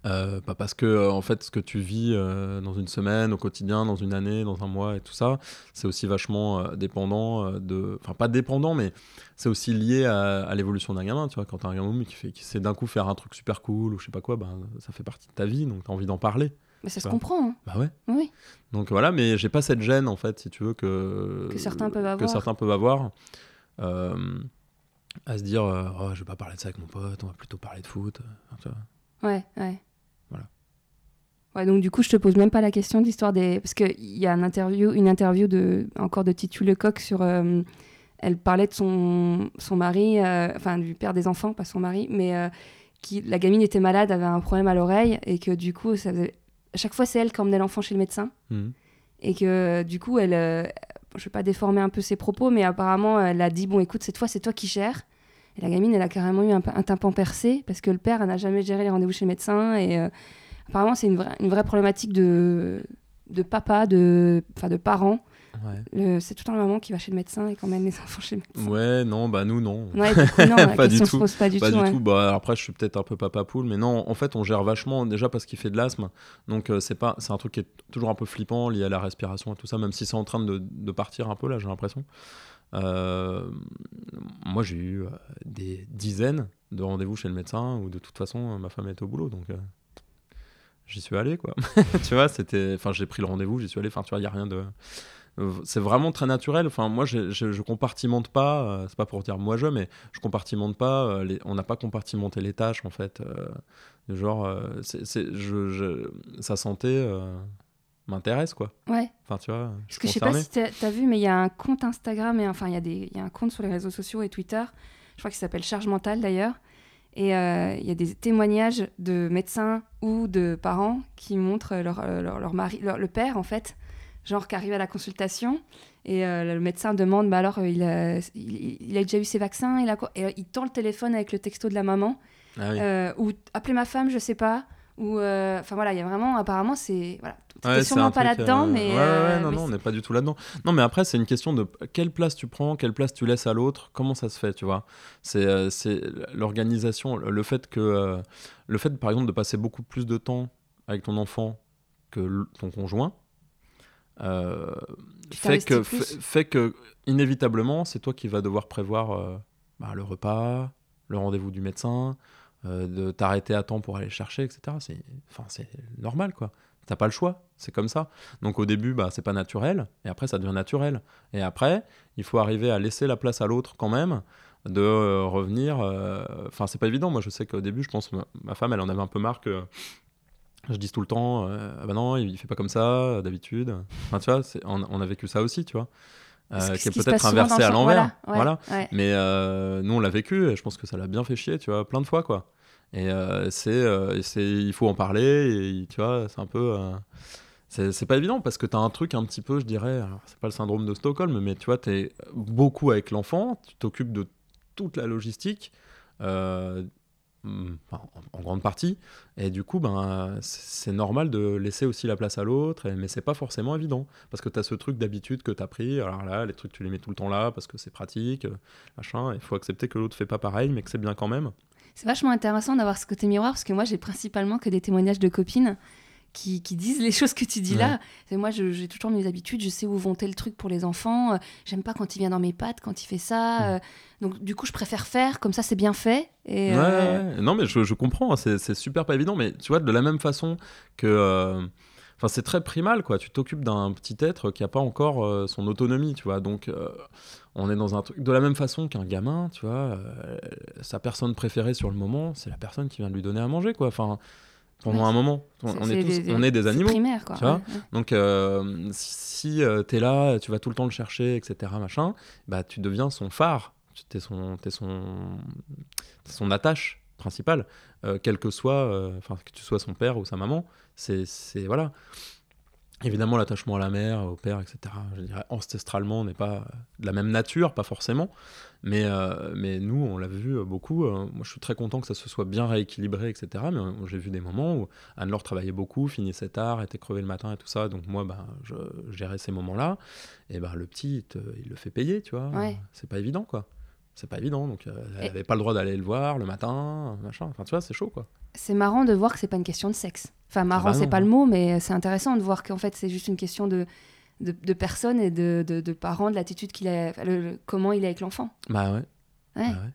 Euh, parce que, euh, en fait, ce que tu vis euh, dans une semaine, au quotidien, dans une année, dans un mois et tout ça, c'est aussi vachement dépendant de. Enfin, pas dépendant, mais c'est aussi lié à, à l'évolution d'un gamin. Tu vois, quand t'as un gamin qui, fait, qui sait d'un coup faire un truc super cool ou je sais pas quoi, ben, ça fait partie de ta vie, donc t'as envie d'en parler. Mais ça se comprend. hein. Bah ouais. Oui. Donc voilà, mais j'ai pas cette gêne en fait, si tu veux, que, Que certains peuvent que avoir. certains peuvent avoir. Euh, à se dire, euh, oh, je vais pas parler de ça avec mon pote, on va plutôt parler de foot. Enfin, tu vois. Ouais, ouais. Voilà. Ouais, donc du coup, je te pose même pas la question d'histoire des. Parce qu'il y a un interview, une interview de, encore de Titu Lecoq sur. euh, elle parlait de son, son mari, euh, enfin du père des enfants, pas son mari, mais euh, qui, la gamine était malade, avait un problème à l'oreille, et que du coup, ça faisait- à chaque fois, c'est elle qui emmenait l'enfant chez le médecin. Mhm. Et que du coup, elle. Je vais pas déformer un peu ses propos, mais apparemment, elle a dit Bon, écoute, cette fois, c'est toi qui gères. Et la gamine, elle a carrément eu un, tympan percé parce que le père n'a jamais géré les rendez-vous chez le médecin. Et euh, apparemment, c'est une vraie, problématique de, de papa, de, de parents. Ouais. C'est tout le temps la maman qui va chez le médecin et qui emmène les enfants chez le médecin. Ouais, non, bah nous, non. Ouais, du coup, non, la Pas du se tout. pose pas du Pas tout. du ouais. tout. Bah, après, je suis peut-être un peu papa poule, mais non, en fait, on gère vachement déjà parce qu'il fait de l'asthme. Donc, euh, c'est pas, c'est un truc qui est toujours un peu flippant lié à la respiration et tout ça, même si c'est en train de, de partir un peu là, j'ai l'impression. Euh, moi, j'ai eu euh, des dizaines de rendez-vous chez le médecin où de toute façon, ma femme était au boulot, donc. euh, J'y suis allé, quoi. tu vois, c'était. Enfin, j'ai pris le rendez-vous, j'y suis allé. Enfin, tu vois, il n'y a rien de. C'est vraiment très naturel. Enfin, moi, j'ai- je, je compartimente pas. euh, c'est pas pour dire moi je, mais je compartimente pas. euh, les- on n'a pas compartimenté les tâches en fait. euh, genre, euh, c'est, je, je- sa santé m'intéresse quoi. Ouais. Enfin, tu vois. Parce que je sais pas si t'as as vu, mais il y a un compte Instagram, et enfin, il y, a des- il y a un compte sur les réseaux sociaux et Twitter, je crois qu'il s'appelle Charge Mentale d'ailleurs. Et il y a des témoignages de médecins ou de parents qui montrent leur, leur, leur mari, leur- le père en fait, genre qui arrive à la consultation et euh, le médecin demande bah alors euh, il, a, il, il a déjà eu ses vaccins, il a quoi? Et euh, il tend le téléphone avec le texto de la maman Ah oui. euh, ou appeler ma femme, je sais pas. Ou euh, enfin voilà, il y a vraiment apparemment c'est voilà, Ouais, sûrement pas là-dedans, euh, mais Ouais, ouais, euh, non, mais non, on n'est pas du tout là-dedans. Non, mais après, c'est une question de quelle place tu prends, quelle place tu laisses à l'autre, comment ça se fait, tu vois? C'est euh, c'est l'organisation, le fait que. euh, le fait, par exemple, de passer beaucoup plus de temps avec ton enfant que ton conjoint euh, fait, que, fait, que, inévitablement, c'est toi qui vas devoir prévoir euh, bah, le repas, le rendez-vous du médecin, euh, de t'arrêter à temps pour aller le chercher, etc. C'est enfin, c'est normal, quoi. T'as pas le choix, c'est comme ça. Donc au début, bah, c'est pas naturel, et après, ça devient naturel. Et après, il faut arriver à laisser la place à l'autre quand même, de revenir. Enfin, c'est pas évident. Moi, je sais qu'au début, je pense, ma, ma femme, elle en avait un peu marre que je dise tout le temps, euh, ah bah non, il fait pas comme ça d'habitude. Enfin, tu vois, on, on a vécu ça aussi, tu vois. Euh, qui est peut-être inversé à l'envers. Voilà, ouais, ouais. Mais euh, nous, on l'a vécu et je pense que ça l'a bien fait chier, tu vois, plein de fois, quoi. Et euh, c'est, euh, c'est, il faut en parler et tu vois, c'est un peu. c'est, pas évident parce que t'as un truc un petit peu, je dirais, c'est pas le syndrome de Stockholm, mais tu vois, t'es beaucoup avec l'enfant, tu t'occupes de toute la logistique. euh, en, grande partie. Et du coup ben c'est normal de laisser aussi la place à l'autre mais c'est pas forcément évident. Parce que tu as ce truc d'habitude que tu as pris alors là les trucs tu les mets tout le temps là parce que c'est pratique euh, machin il faut accepter que l'autre fait pas pareil mais que c'est bien quand même. C'est vachement intéressant d'avoir ce côté miroir parce que moi j'ai principalement que des témoignages de copines qui, qui disent les choses que tu dis là. Moi j'ai toujours mes habitudes, je sais où vont tel truc pour les enfants. euh, J'aime pas quand il vient dans mes pattes, quand il fait ça. Mm. euh, donc du coup je préfère faire comme ça c'est bien fait. Et, Ouais, euh, ouais. non mais je, je comprends hein, c'est super pas évident mais tu vois de la même façon que Enfin, c'est très primal, quoi. Tu t'occupes d'un petit être qui n'a pas encore son autonomie, tu vois. Donc, on est dans un truc. De la même façon qu'un gamin, tu vois, euh, sa personne préférée sur le moment, c'est la personne qui vient de lui donner à manger, quoi. Enfin, pendant Ouais, un moment. On, est, tous, des- on est des animaux. primaire quoi. tu vois ouais, ouais. Donc, euh, si tu es là, tu vas tout le temps le chercher, etc., machin, bah, tu deviens son phare. Tu es son, t'es son, attache principale, euh, quel que soit, euh, enfin, que tu sois son père ou sa maman. C'est, c'est voilà. Évidemment, l'attachement à la mère, au père, etc., je dirais ancestralement, n'est pas de la même nature, pas forcément. Mais, euh, mais nous, on l'a vu euh, beaucoup. euh, moi, je suis très content que ça se soit bien rééquilibré, etc. Mais euh, j'ai vu des moments où Anne-Laure travaillait beaucoup, finissait tard, était crevée le matin et tout ça. Donc moi, bah, je gérais ces moments-là. Et bah, le petit, il, te- il le fait payer, tu vois. Ouais. C'est pas évident, quoi. C'est pas évident. Donc elle Et- avait pas le droit d'aller le voir le matin, machin. Enfin, tu vois, c'est chaud, quoi. C'est marrant de voir que c'est pas une question de sexe. Enfin, marrant, bah c'est pas le mot, mais c'est intéressant de voir qu'en fait, c'est juste une question de, de, de personne et de, de, de parents, de l'attitude qu'il a, enfin, le- le- comment il est avec l'enfant. Bah ouais. Ouais. Bah ouais.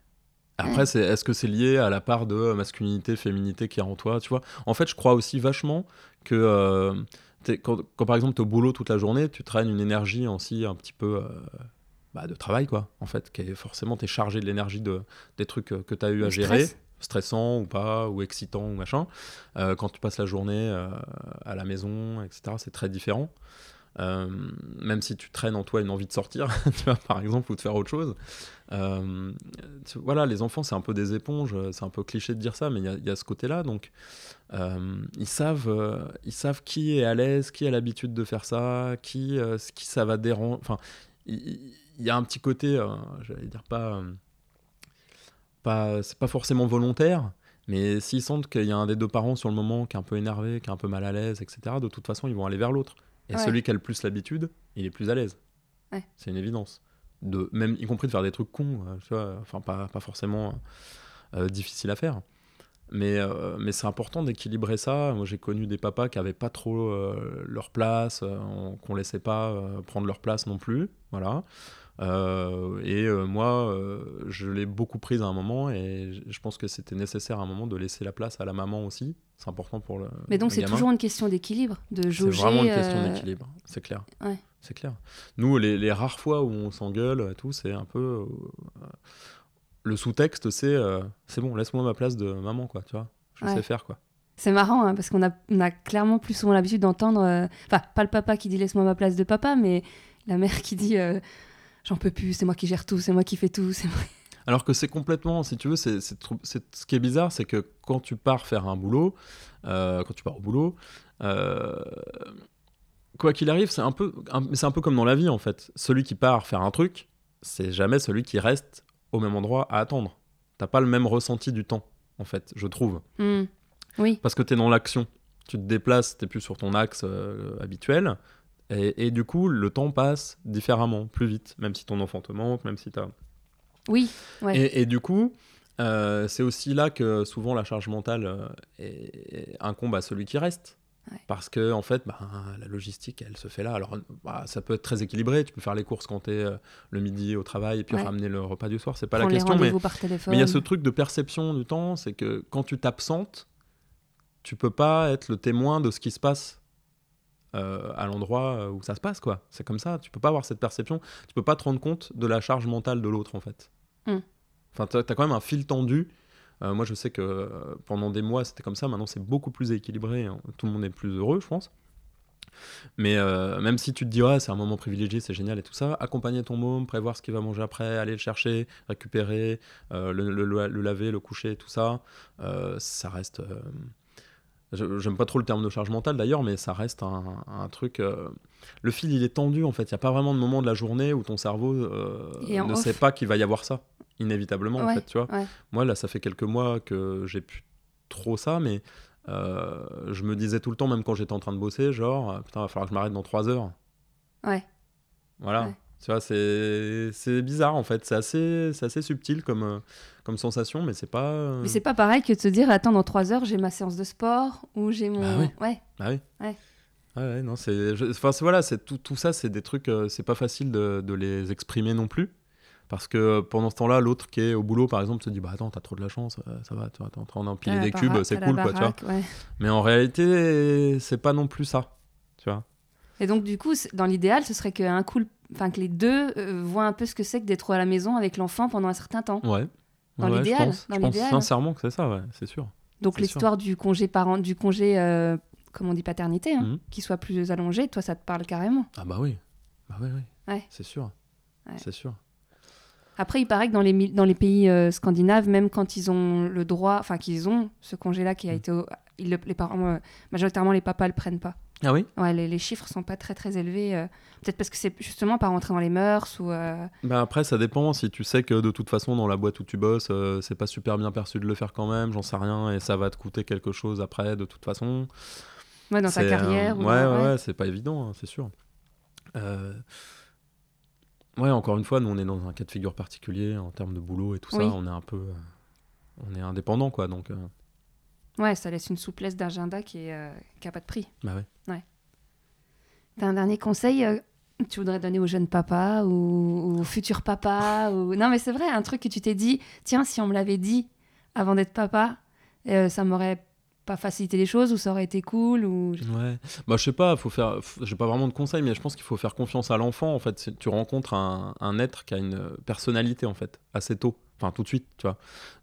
Après, c'est, est-ce que c'est lié à la part de masculinité, féminité qui est en toi, tu vois? En fait, je crois aussi vachement que euh, quand, quand, par exemple tu es au boulot toute la journée, tu traînes une énergie aussi un petit peu euh, bah, de travail, quoi. En fait, qui est forcément t'es chargé de l'énergie de des trucs euh, que tu as eu à Le gérer, stress. stressant ou pas, ou excitant ou machin. Euh, quand tu passes la journée euh, à la maison, etc., c'est très différent. Euh, même si tu traînes en toi une envie de sortir, tu vois, par exemple, ou de faire autre chose. Euh, voilà, les enfants, c'est un peu des éponges, c'est un peu cliché de dire ça, mais il y a- y, ce côté-là. Donc, euh, ils, savent, ils savent qui est à l'aise, qui a l'habitude de faire ça, qui, qui ça va déranger. Enfin, il il y, a un petit côté, j'allais dire pas. pas c'est pas forcément volontaire, mais s'ils sentent qu'il y a un des deux parents sur le moment qui est un peu énervé, qui est un peu mal à l'aise, etc., de toute façon, ils vont aller vers l'autre. Et Ouais. celui qui a le plus l'habitude, il est plus à l'aise. Ouais. C'est une évidence. De, même, y compris de faire des trucs cons, euh, tu vois, enfin, pas, pas forcément euh, difficile à faire. Mais, euh, mais c'est important d'équilibrer ça. Moi, j'ai connu des papas qui avaient pas trop euh, leur place, euh, on- qu'on laissait pas euh, prendre leur place non plus. Voilà. Euh, et euh, moi, euh, je l'ai beaucoup prise à un moment et je pense que c'était nécessaire à un moment de laisser la place à la maman aussi. C'est important pour le. Mais donc, c'est toujours une question d'équilibre, de C'est jauger. vraiment une question euh, d'équilibre, c'est clair. ouais. C'est clair. Nous, les, les rares fois où on s'engueule, et tout, c'est un peu. euh, le sous-texte, c'est euh, c'est bon, laisse-moi ma place de maman, quoi, tu vois. Je Ouais. sais faire, quoi. C'est marrant, hein, parce qu'on a, on a clairement plus souvent l'habitude d'entendre. Enfin, pas le papa qui dit laisse-moi ma place de papa, mais la mère qui dit j'en peux plus, c'est moi qui gère tout, c'est moi qui fais tout. c'est moi- Alors que c'est complètement, si tu veux, c'est ce qui est bizarre, c'est que quand tu pars faire un boulot, euh, quand tu pars au boulot, euh, quoi qu'il arrive, c'est un peu, c'est un peu comme dans la vie en fait. Celui qui part faire un truc, c'est jamais celui qui reste au même endroit à attendre. T'as pas le même ressenti du temps, en fait, je trouve. Hmm. Oui, Parce que tu es dans l'action. Tu te déplaces, tu plus sur ton axe euh, habituel. Et, et du coup, le temps passe différemment, plus vite, même si ton enfant te manque, même si tu as. Oui, ouais. Et, et du coup, euh, c'est aussi là que souvent la charge mentale euh, est- est- incombe à celui qui reste. Ouais. Parce que, en fait, bah, la logistique, elle se fait là. Alors, bah, ça peut être très équilibré. Tu peux faire les courses quand tu es le midi au travail et puis Ouais. ramener le repas du soir. C'est pas la question. Mais il y a ce truc de perception du temps, c'est que quand tu t'absentes, tu peux pas être le témoin de ce qui se passe euh, à l'endroit où ça se passe, quoi. C'est comme ça, tu peux pas avoir cette perception, tu peux pas te rendre compte de la charge mentale de l'autre, en fait. Mm. Enfin, t'as as quand même un fil tendu. Euh, moi, je sais que euh, pendant des mois, c'était comme ça. Maintenant, c'est beaucoup plus équilibré. hein. Tout le monde est plus heureux, je pense. Mais euh, même si tu te dis, ouais, c'est un moment privilégié, c'est génial et tout ça, accompagner ton môme, prévoir ce qu'il va manger après, aller le chercher, récupérer, le, laver, le coucher, tout ça, ça reste. J'aime pas trop le terme de charge mentale d'ailleurs, mais ça reste un, un truc. euh, le fil, il est tendu en fait. Il n'y a pas vraiment de moment de la journée où ton cerveau euh, ne off. sait pas qu'il va y avoir ça, inévitablement en fait, tu vois. ouais. Moi, là, ça fait quelques mois que j'ai plus trop ça, mais euh, je me disais tout le temps, même quand j'étais en train de bosser, genre, putain, il va falloir que je m'arrête dans trois heures. Ouais. Voilà. Ouais. Tu vois, c'est c'est bizarre en fait. C'est assez, c'est assez subtil comme, euh, comme sensation, mais c'est pas. euh, Mais c'est pas pareil que de se dire attends dans trois heures j'ai ma séance de sport ou j'ai mon Bah oui. ouais Ah oui. Ouais. Ouais, ouais, non, c'est. Enfin, c'est- voilà, c'est tout, tout ça, c'est des trucs, euh, c'est pas facile de, de les exprimer non plus. Parce que euh, pendant ce temps-là, l'autre qui est au boulot, par exemple, se dit Bah attends, t'as trop de la chance, euh, ça va, tu en train d'empiler la des cubes, c'est cool, quoi, tu vois. ouais. Mais en réalité, c'est pas non plus ça, tu vois. Et donc du coup dans l'idéal ce serait que un coup enfin que les deux euh, voient un peu ce que c'est que d'être à la maison avec l'enfant pendant un certain temps. Ouais. Dans Ouais, l'idéal, Je pense sincèrement que c'est ça, ouais, c'est sûr. Donc l'histoire du congé parent du congé euh, comme on dit paternité hein, Mhm. qui soit plus allongé, toi ça te parle carrément. Ah bah oui. Bah oui, oui. Ouais. C'est sûr. C'est sûr. Après, il paraît que dans les, dans les pays euh, scandinaves, même quand ils ont le droit, enfin qu'ils ont ce congé-là qui a Mm. été, ils le- les parents, euh, majoritairement les papas le prennent pas. Ah oui Ouais, les, les chiffres sont pas très très élevés. euh, Peut-être parce que c'est justement pas rentrer dans les mœurs ou. euh, Bah après, ça dépend. Si tu sais que de toute façon, dans la boîte où tu bosses, euh, c'est pas super bien perçu de le faire quand même, j'en sais rien, et ça va te coûter quelque chose après, de toute façon. ouais, dans euh, carrière. ou ouais, dans- ouais, ouais. ouais, c'est pas évident, hein, c'est sûr. Euh, Ouais, encore une fois, nous, on est dans un cas de figure particulier en termes de boulot et tout ça. On est un peu. euh, On est indépendant, quoi, donc. Ouais, ça laisse une souplesse d'agenda qui, est, euh, pas de prix. Bah ouais. T'as un dernier conseil euh, que tu voudrais donner aux jeunes papas ou aux futurs papas ou... Non, mais c'est vrai, un truc que tu t'es dit, tiens, si on me l'avait dit avant d'être papa, euh, ça m'aurait pas facilité les choses ou ça aurait été cool ou... Ouais. Bah, je sais pas, faut faire. J'ai pas vraiment de conseils, mais je pense qu'il faut faire confiance à l'enfant. En fait, tu rencontres un, un être qui a une personnalité en fait assez tôt, enfin tout de suite, tu vois.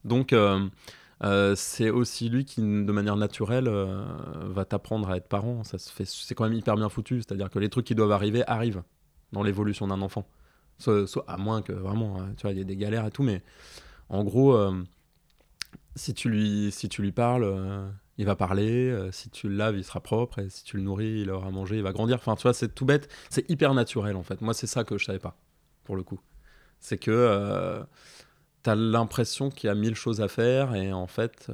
Donc euh, euh, c'est aussi lui qui, de manière naturelle, euh, va t'apprendre à être parent. Ça se fait. C'est quand même hyper bien foutu. C'est-à-dire que les trucs qui doivent arriver arrivent dans l'évolution d'un enfant. À moins que vraiment, euh, tu vois, il y ait des galères et tout, mais en gros, euh, si tu lui, si tu lui parles. il va parler, si tu le laves, il sera propre, et si tu le nourris, il aura mangé, il va grandir. Enfin, tu vois, c'est tout bête, c'est hyper naturel en fait. Moi, c'est ça que je savais pas, pour le coup. C'est que t'as l'impression qu'il y a mille choses à faire, et en fait, euh,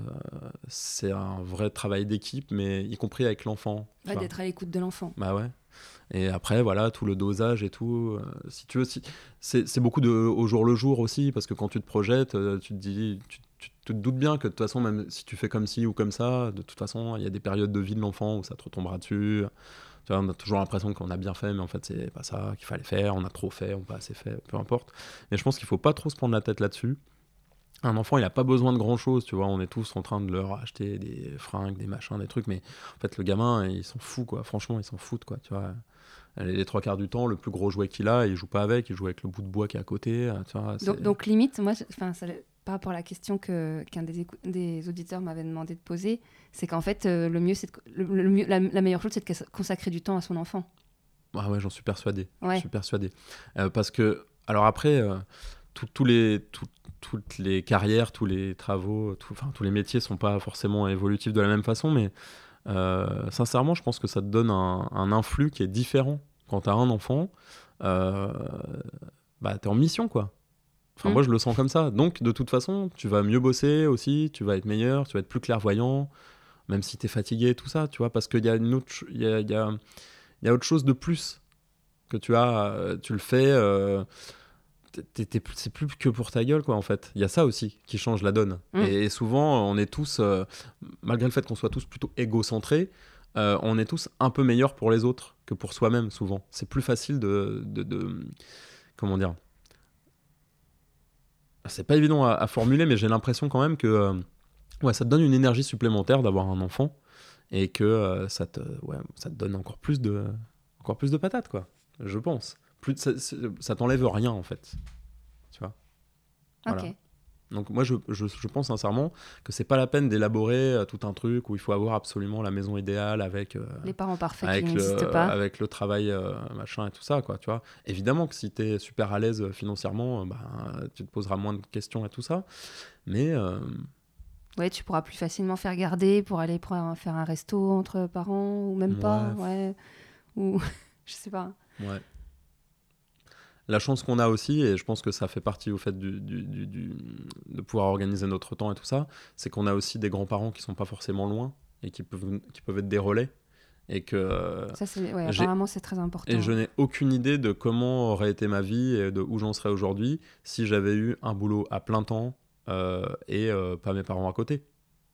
c'est un vrai travail d'équipe, mais y compris avec l'enfant. Ouais, d'être à l'écoute de l'enfant. Bah ouais. Et après, voilà, tout le dosage et tout. euh, si tu veux, si- c'est c'est beaucoup de au jour le jour aussi, parce que quand tu te projettes, euh, tu te dis, tu, tu te doutes bien que de toute façon, même si tu fais comme ci ou comme ça, de toute façon, il y a des périodes de vie de l'enfant où ça te retombera dessus. Tu vois, on a toujours l'impression qu'on a bien fait, mais en fait, c'est pas ça qu'il fallait faire. On a trop fait, on pas assez fait, peu importe. Mais je pense qu'il faut pas trop se prendre la tête là-dessus. Un enfant, il n'a pas besoin de grand chose, tu vois. On est tous en train de leur acheter des fringues, des machins, des trucs, mais en fait, le gamin, il s'en fout, quoi. Franchement, il s'en fout, quoi, tu vois. Les trois quarts du temps, le plus gros jouet qu'il a, il joue pas avec, il joue avec le bout de bois qui est à côté. euh, Tu vois, Donc, donc, limite, moi, enfin, par rapport à la question que qu'un des, des auditeurs m'avait demandé de poser, c'est qu'en fait, euh, le mieux, c'est le, le mieux, la, la meilleure chose, c'est de consacrer du temps à son enfant. Ah ouais, j'en suis persuadé. Je suis persuadé. Euh, parce que, alors après, euh, tout- les, tout- toutes les carrières, tous les travaux, tout- enfin, tous les métiers sont pas forcément évolutifs de la même façon, mais sincèrement, je pense que ça te donne un, un influx qui est différent. Quand tu as un enfant, bah, tu es en mission, quoi. Enfin, Mm. moi, je le sens comme ça. Donc, de toute façon, tu vas mieux bosser aussi, tu vas être meilleur, tu vas être plus clairvoyant, même si tu es fatigué, tout ça, tu vois, parce qu'il y a une autre, y a, y a- il y a autre chose de plus que tu as, euh, tu le fais, euh, c'est plus que pour ta gueule, quoi, en fait. Il y a ça aussi qui change la donne. Mm. Et, souvent, on est tous, euh, malgré le fait qu'on soit tous plutôt égocentrés, euh, on est tous un peu meilleurs pour les autres que pour soi-même, souvent. C'est plus facile de, de, de- Comment dire? C'est pas évident à, à formuler, mais j'ai l'impression quand même que ouais, ça te donne une énergie supplémentaire d'avoir un enfant et que euh, ça, te, ouais, ça te donne encore plus de, encore plus de patates, quoi. Je pense. Plus de- ça, ça t'enlève rien, en fait. Tu vois? Voilà. Ok. donc moi, je, je, je pense sincèrement que c'est pas la peine d'élaborer euh, tout un truc où il faut avoir absolument la maison idéale avec, euh, Les parents parfaits avec, qui le, n'existent pas. avec le travail euh, machin et tout ça, quoi, tu vois. Évidemment que si tu es super à l'aise financièrement, bah, tu te poseras moins de questions et tout ça. Mais Ouais, tu pourras plus facilement faire garder pour aller prendre- faire un resto entre parents ou même pas. Ouais. Ou je sais pas. ouais. La chance qu'on a aussi, et je pense que ça fait partie au fait du, du- du- du- de pouvoir organiser notre temps et tout ça, c'est qu'on a aussi des grands-parents qui sont pas forcément loin et qui peuvent, qui peuvent être des relais. Et que Ça, c'est ouais, apparemment, c'est très important. Et je n'ai aucune idée de comment aurait été ma vie et de où j'en serais aujourd'hui si j'avais eu un boulot à plein temps et euh, pas mes parents à côté.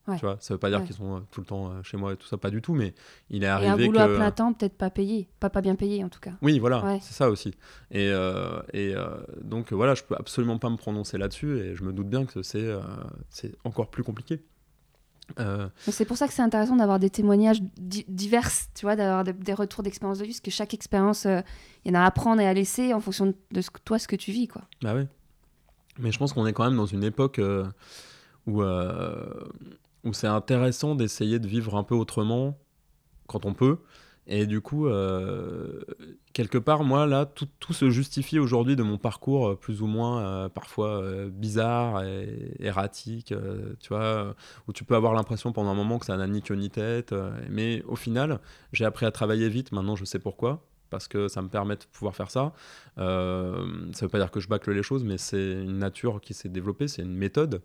Ouais. Tu vois, ça veut pas dire Ouais. qu'ils sont euh, tout le temps euh, chez moi et tout ça, pas du tout, mais il est Et un arrivé boulot que. à plein temps, peut-être pas payé. Pas, pas bien payé, en tout cas. Oui, voilà, Ouais. c'est ça aussi. Et, euh, et euh, donc voilà, je peux absolument pas me prononcer là-dessus et je me doute bien que c'est euh, c'est encore plus compliqué. Euh, C'est pour ça que c'est intéressant d'avoir des témoignages di- divers, tu vois, d'avoir de- des retours d'expérience de vie, parce que chaque expérience, euh, il y en a à apprendre et à laisser en fonction de, de ce que, toi, ce que tu vis, quoi. Bah oui. Mais je pense qu'on est quand même dans une époque euh, où, euh, où c'est intéressant d'essayer de vivre un peu autrement quand on peut. Et du coup, euh, quelque part, moi, là, tout, tout se justifie aujourd'hui de mon parcours plus ou moins parfois bizarre et erratique, tu vois, où tu peux avoir l'impression pendant un moment que ça n'a ni queue ni tête. mais au final, j'ai appris à travailler vite, maintenant je sais pourquoi parce que ça me permet de pouvoir faire ça. Euh, ça veut pas dire que je bâcle les choses, mais c'est une nature qui s'est développée, c'est une méthode.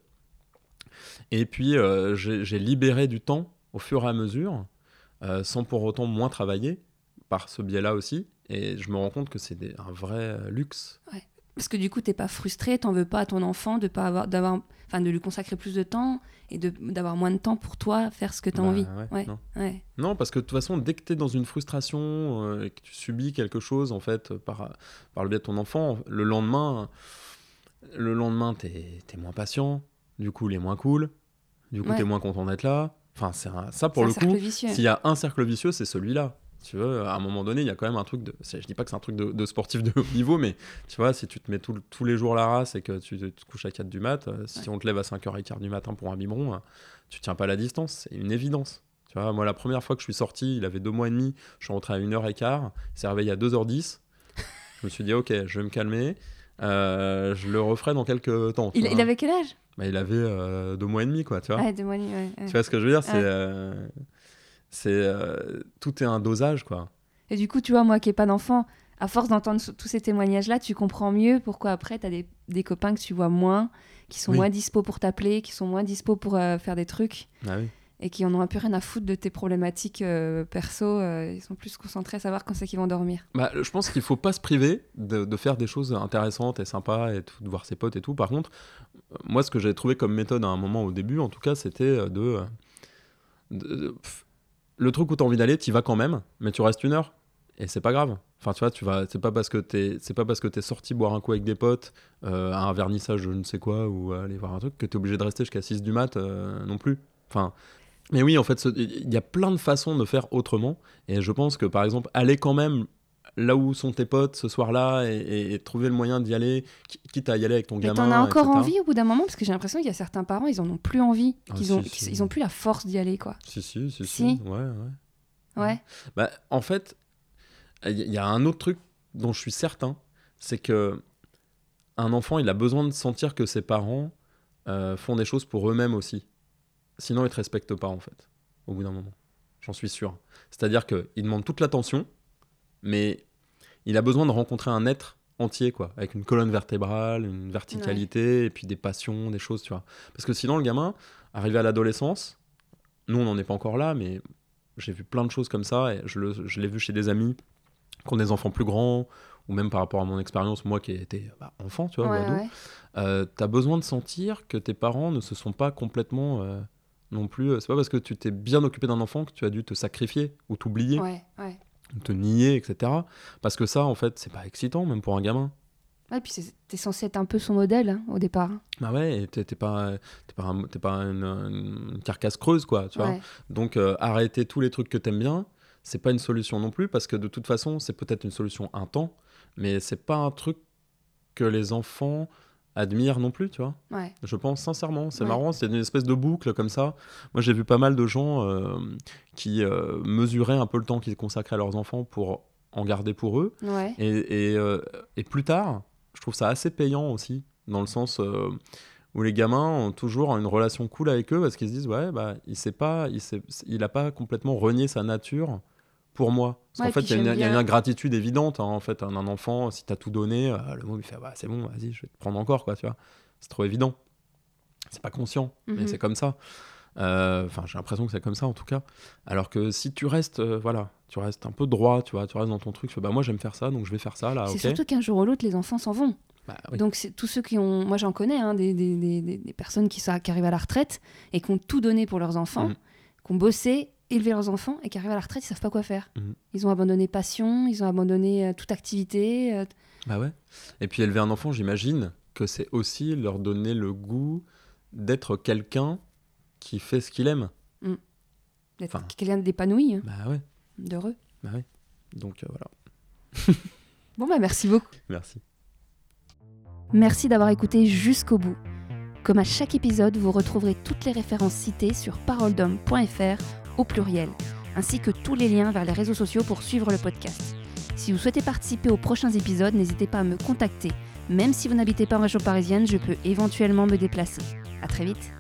Et puis, euh, j'ai libéré du temps au fur et à mesure, euh, sans pour autant moins travailler, par ce biais-là aussi. Et je me rends compte que c'est un vrai euh, luxe. Parce que du coup, t'es pas frustré, t'en veux pas à ton enfant de pas avoir, d'avoir, enfin, de lui consacrer plus de temps et de d'avoir moins de temps pour toi, faire ce que t'as Bah, envie. ouais, Ouais, non. ouais. Non, parce que de toute façon, dès que tu es dans une frustration euh, et que tu subis quelque chose, en fait, par, par le biais de ton enfant, le lendemain, le lendemain, tu es, moins patient, du coup, il est moins cool, du coup, tu es moins content d'être là. Enfin, c'est un- ça, pour le coup, vicieux. s'il y a un cercle vicieux, c'est celui-là. Tu vois, à un moment donné, il y a quand même un truc de. Je dis pas que c'est un truc de, de sportif de haut niveau, mais tu vois, si tu te mets tout tous les jours la race et que tu te, te couches à 4 du mat, euh, si on te lève à 5h15 du matin pour un biberon, euh, tu tiens pas la distance. C'est une évidence. Tu vois, moi, la première fois que je suis sorti, il avait deux mois et demi, je suis rentré à 1h15, il s'est réveillé à 2h10. Je me suis dit, ok, je vais me calmer. euh, je le referai dans quelques temps. Il, avait quel âge? Bah, il avait euh, deux mois et demi, quoi, tu vois. Ah, deux mois et demi, ouais, ouais. Tu vois ce que je veux dire C'est. Euh, c'est euh, tout est un dosage, quoi. Et du coup, tu vois, moi qui n'ai pas d'enfant, à force d'entendre tous ces témoignages-là, tu comprends mieux pourquoi après, tu as des, des copains que tu vois moins, qui sont Oui. moins dispo pour t'appeler, qui sont moins dispo pour euh, faire des trucs, Ah oui. et qui en ont un peu rien à foutre de tes problématiques euh, perso. euh, ils sont plus concentrés à savoir quand c'est qu'ils vont dormir. Bah, je pense qu'il faut pas se priver de, de faire des choses intéressantes et sympas et tout, de voir ses potes et tout. Par contre, moi, ce que j'ai trouvé comme méthode à un moment au début, en tout cas, c'était de, de- de- pff, le truc où tu as envie d'aller, tu vas quand même, mais tu restes une heure et c'est pas grave. Enfin, tu vois, tu vas, c'est pas parce que t'es, c'est pas parce que t'es sorti boire un coup avec des potes euh, à un vernissage, je ne sais quoi, ou aller voir un truc que t'es obligé de rester jusqu'à 6 du mat euh, non plus. Enfin, mais oui, en fait, il y a plein de façons de faire autrement. Et je pense que, par exemple, aller quand même là où sont tes potes ce soir-là et, et- et trouver le moyen d'y aller, qui- quitte à y aller avec ton Mais gamin. t'en as encore etc. envie au bout d'un moment? Parce que j'ai l'impression qu'il y a certains parents, ils en ont plus envie, Ah, qu'ils ont, si. qu'ils- ils ont plus la force d'y aller, quoi. Si, si, si, si. Si. Ouais, ouais. Ouais. Bah, en fait, il y, y a un autre truc dont je suis certain, c'est que un enfant, il a besoin de sentir que ses parents euh, font des choses pour eux-mêmes aussi. Sinon, il te respecte pas, en fait, au bout d'un moment. J'en suis sûr. C'est-à-dire qu'il demande toute l'attention, mais il a besoin de rencontrer un être entier, quoi, avec une colonne vertébrale, une verticalité, et puis des passions, des choses, tu vois. Parce que sinon, le gamin, arrivé à l'adolescence, nous, on n'en est pas encore là, mais j'ai vu plein de choses comme ça, et je, le- je l'ai vu chez des amis qui ont des enfants plus grands, ou même par rapport à mon expérience, moi qui étais bah, enfant, tu vois, Ouais, ouais. euh, t'as besoin de sentir que tes parents ne se sont pas complètement euh, non plus. C'est pas parce que tu t'es bien occupé d'un enfant que tu as dû te sacrifier ou t'oublier, Ouais, ouais. Te nier, etc. Parce que ça, en fait, c'est pas excitant, même pour un gamin. Ouais, puis t'es censé être un peu son modèle hein, au départ. Bah ouais, t'es pas, pas, un- pas une, une carcasse creuse, quoi, tu vois. Donc, euh, arrêter tous les trucs que t'aimes bien, c'est pas une solution non plus, parce que de toute façon, c'est peut-être une solution un temps, mais c'est pas un truc que les enfants admirent non plus, tu vois. Ouais. Je pense sincèrement, c'est Ouais. marrant, c'est une espèce de boucle comme ça. Moi, j'ai vu pas mal de gens euh, qui euh, mesuraient un peu le temps qu'ils consacraient à leurs enfants pour en garder pour eux. Ouais. Et, et, euh, et plus tard, je trouve ça assez payant aussi, dans le sens où les gamins ont toujours une relation cool avec eux parce qu'ils se disent ouais bah il sait pas, il sait, il a pas complètement renié sa nature pour moi. Parce Ouais, qu'en fait, il y, a une- ingratitude évidente hein, en fait. Un, un enfant, si t'as tout donné, euh, le mot il fait bah c'est bon, vas-y, je vais te prendre encore quoi, tu vois. C'est trop évident. C'est pas conscient, mais Mhm. c'est comme ça. Euh, Enfin, j'ai l'impression que c'est comme ça en tout cas. Alors que si tu restes, euh, voilà, tu restes un peu droit, tu vois, tu restes dans ton truc, tu fais bah moi j'aime faire ça, donc je vais faire ça là, c'est surtout qu'un jour ou l'autre, les enfants s'en vont. Bah, oui. Donc, c'est tous ceux qui ont. Moi, j'en connais, hein, des, des, des- des- des personnes qui, sont- qui arrivent à la retraite et qui ont tout donné pour leurs enfants, Mhm. qui ont bossé, élevé leurs enfants et qui arrivent à la retraite, ils savent pas quoi faire. Mhm. Ils ont abandonné passion, ils ont abandonné euh, toute activité. euh, Bah ouais. Et puis élever un enfant, j'imagine que c'est aussi leur donner le goût d'être quelqu'un qui fait ce qu'il aime. d'être Enfin. quelqu'un d'épanoui, hein, Bah ouais, d'heureux. bah ouais. Donc euh, voilà. Bon, bah, merci beaucoup. Merci. Merci d'avoir écouté jusqu'au bout. Comme à chaque épisode, vous retrouverez toutes les références citées sur paroledhomme.fr au pluriel, ainsi que tous les liens vers les réseaux sociaux pour suivre le podcast. Si vous souhaitez participer aux prochains épisodes, n'hésitez pas à me contacter. Même si vous n'habitez pas en région parisienne, je peux éventuellement me déplacer. À très vite.